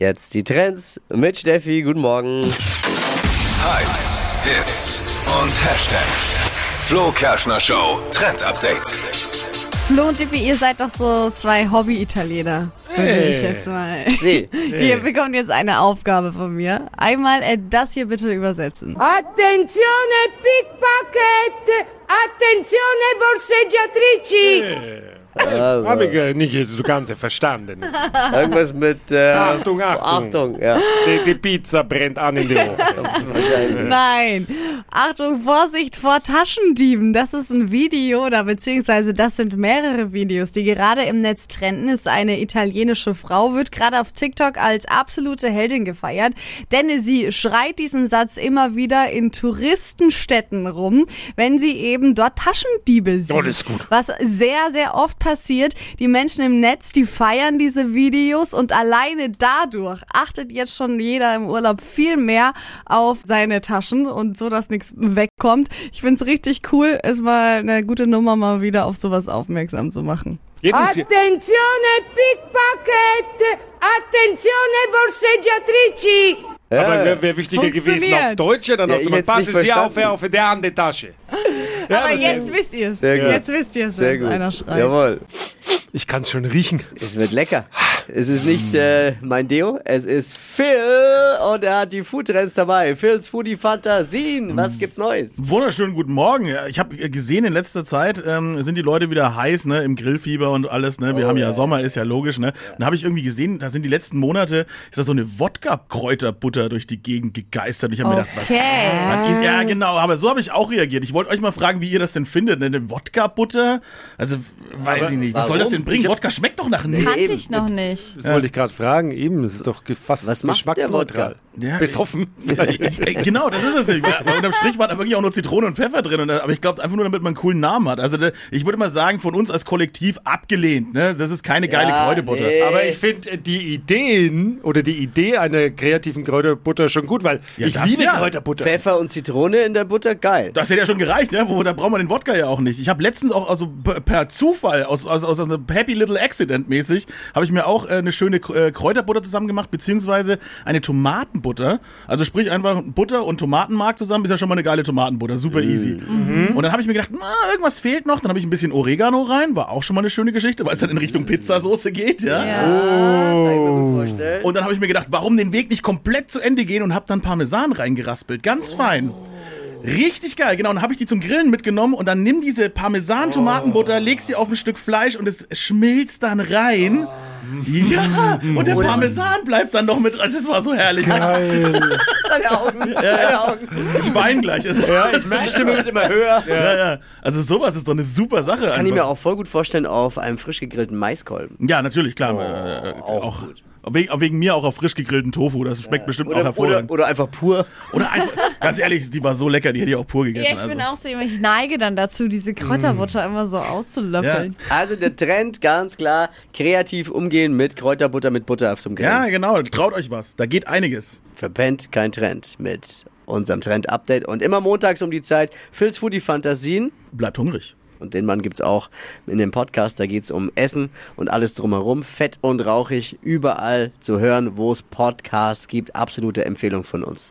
Jetzt die Trends mit Steffi. Guten Morgen. Hypes, Hits und Hashtags. Flo Kerschner Show Trend Update. Flo und Dippi, ihr seid doch so zwei Hobby-Italiener. Würde ich jetzt mal. Sie. Ihr bekommt jetzt eine Aufgabe von mir. Einmal äh, das hier bitte übersetzen. Attenzione pickpocket! Attenzione borseggiatrici! Habe ich äh, nicht so ganz verstanden. Irgendwas mit äh, Achtung, Achtung. Achtung, ja. Die, die Pizza brennt an in die. Wahrscheinlich. Nein. Achtung, Vorsicht vor Taschendieben. Das ist ein Video oder beziehungsweise das sind mehrere Videos, die gerade im Netz trenden. Ist eine italienische Frau, wird gerade auf TikTok als absolute Heldin gefeiert, denn sie schreit diesen Satz immer wieder in Touristenstädten rum, wenn sie eben dort Taschendiebe sieht. Oh, das ist gut. Was sehr, sehr oft passiert. Die Menschen im Netz, die feiern diese Videos und alleine dadurch achtet jetzt schon jeder im Urlaub viel mehr auf seine Taschen und so, dass nichts wegkommt. Ich find's richtig cool, ist mal eine gute Nummer, mal wieder auf sowas aufmerksam zu machen. Attenzione pickpocket! Attenzione borseggiatrici! aber wäre wär wichtiger gewesen auf Deutsch, ja, dann Ja, mal hätt's nicht passen Sie auf, auf der andere Tasche. Ja, Aber jetzt wisst ihr es. Sehr gut. Jetzt wisst ihr es, wenn einer schreit. Jawohl. Ich kann es schon riechen. Es wird lecker. Es ist nicht äh, mein Deo, es ist Phil und er hat die Foodtrends dabei. Phils Foodie Fantasien. Was gibt's Neues? Wunderschönen guten Morgen. Ja, Ich habe gesehen, in letzter Zeit ähm, sind die Leute wieder heiß, ne, im Grillfieber und alles, ne. Wir haben ja, Sommer, ist ja logisch, ne. Dann habe ich irgendwie gesehen, da sind die letzten Monate, ist da so eine Wodka-Kräuterbutter durch die Gegend gegeistert. Ich habe mir gedacht, was, Okay. was ist, ja genau, aber so habe ich auch reagiert. Ich wollte euch mal fragen, wie ihr das denn findet, ne, eine Wodka-Butter? Also, weiß ich nicht. Was soll das warum? denn bringen? Wodka schmeckt doch nach nichts. Kannte eben. ich noch nicht. Das wollte ich gerade fragen. Eben, das ist doch fast Was geschmacksneutral. Ja, Besoffen. Ey, genau, das ist es nicht. Weil Unterm Strich war da wirklich auch nur Zitrone und Pfeffer drin. Und, aber ich glaube einfach nur, damit man einen coolen Namen hat. Also da, ich würde mal sagen, von uns als Kollektiv abgelehnt. Ne? Das ist keine geile Ja, Kräuterbutter. nee. Aber ich finde die Ideen oder die Idee einer kreativen Kräuterbutter schon gut, weil Ja, ich liebe ja. Kräuterbutter. Pfeffer und Zitrone in der Butter, geil. Das hätte ja schon gereicht, ne? Wo, da braucht man den Wodka ja auch nicht. Ich habe letztens auch also per- per Zufall, aus, aus, aus einem Happy Little Accident mäßig, habe ich mir auch äh, eine schöne äh, Kräuterbutter zusammen gemacht, beziehungsweise eine Tomatenbutter. Also sprich einfach Butter und Tomatenmark zusammen, ist ja schon mal eine geile Tomatenbutter, super easy. Und dann habe ich mir gedacht, na, irgendwas fehlt noch. Dann habe ich ein bisschen Oregano rein, war auch schon mal eine schöne Geschichte, weil es dann in Richtung Pizzasoße geht, ja. Ja. Kann ich mir gut vorstellen. Und dann habe ich mir gedacht, warum den Weg nicht komplett zu Ende gehen und habe dann Parmesan reingeraspelt. Ganz fein. Richtig geil, genau. Und dann habe ich die zum Grillen mitgenommen und dann nimm diese Parmesan-Tomatenbutter, leg sie auf ein Stück Fleisch und es schmilzt dann rein. Ja, und der Parmesan bleibt dann noch mit dran. Das war so herrlich. Seine Augen, seine Augen. Ich weine gleich. Es ist, ja, Die Stimme wird immer höher. ja, ja. Also sowas ist doch eine super Sache. Kann ich einfach. mir auch voll gut vorstellen auf einem frisch gegrillten Maiskolben. Ja, natürlich, klar. äh, äh, auch auch gut. wegen, wegen mir auch auf frisch gegrillten Tofu. Das schmeckt bestimmt auch Oder, oder, hervorragend. oder einfach pur. Oder, einfach, ganz ehrlich, die war so lecker, die hätte ich auch pur gegessen. Ja, ich bin also. auch so jemand, ich neige dann dazu, diese Kräuterbutter immer so auszulöffeln. Also der Trend, ganz klar, kreativ umgehen mit Kräuterbutter mit Butter zum Grillen. Ja, genau. Traut euch was. Da geht einiges. Verpennt kein Trend mit unserem Trend-Update. Und immer montags um die Zeit Phil's Foodie Fantasien. Bleibt hungrig. Und den Mann gibt's auch in dem Podcast. Da geht's um Essen und alles drumherum. Fett und rauchig, überall zu hören, wo es Podcasts gibt. Absolute Empfehlung von uns.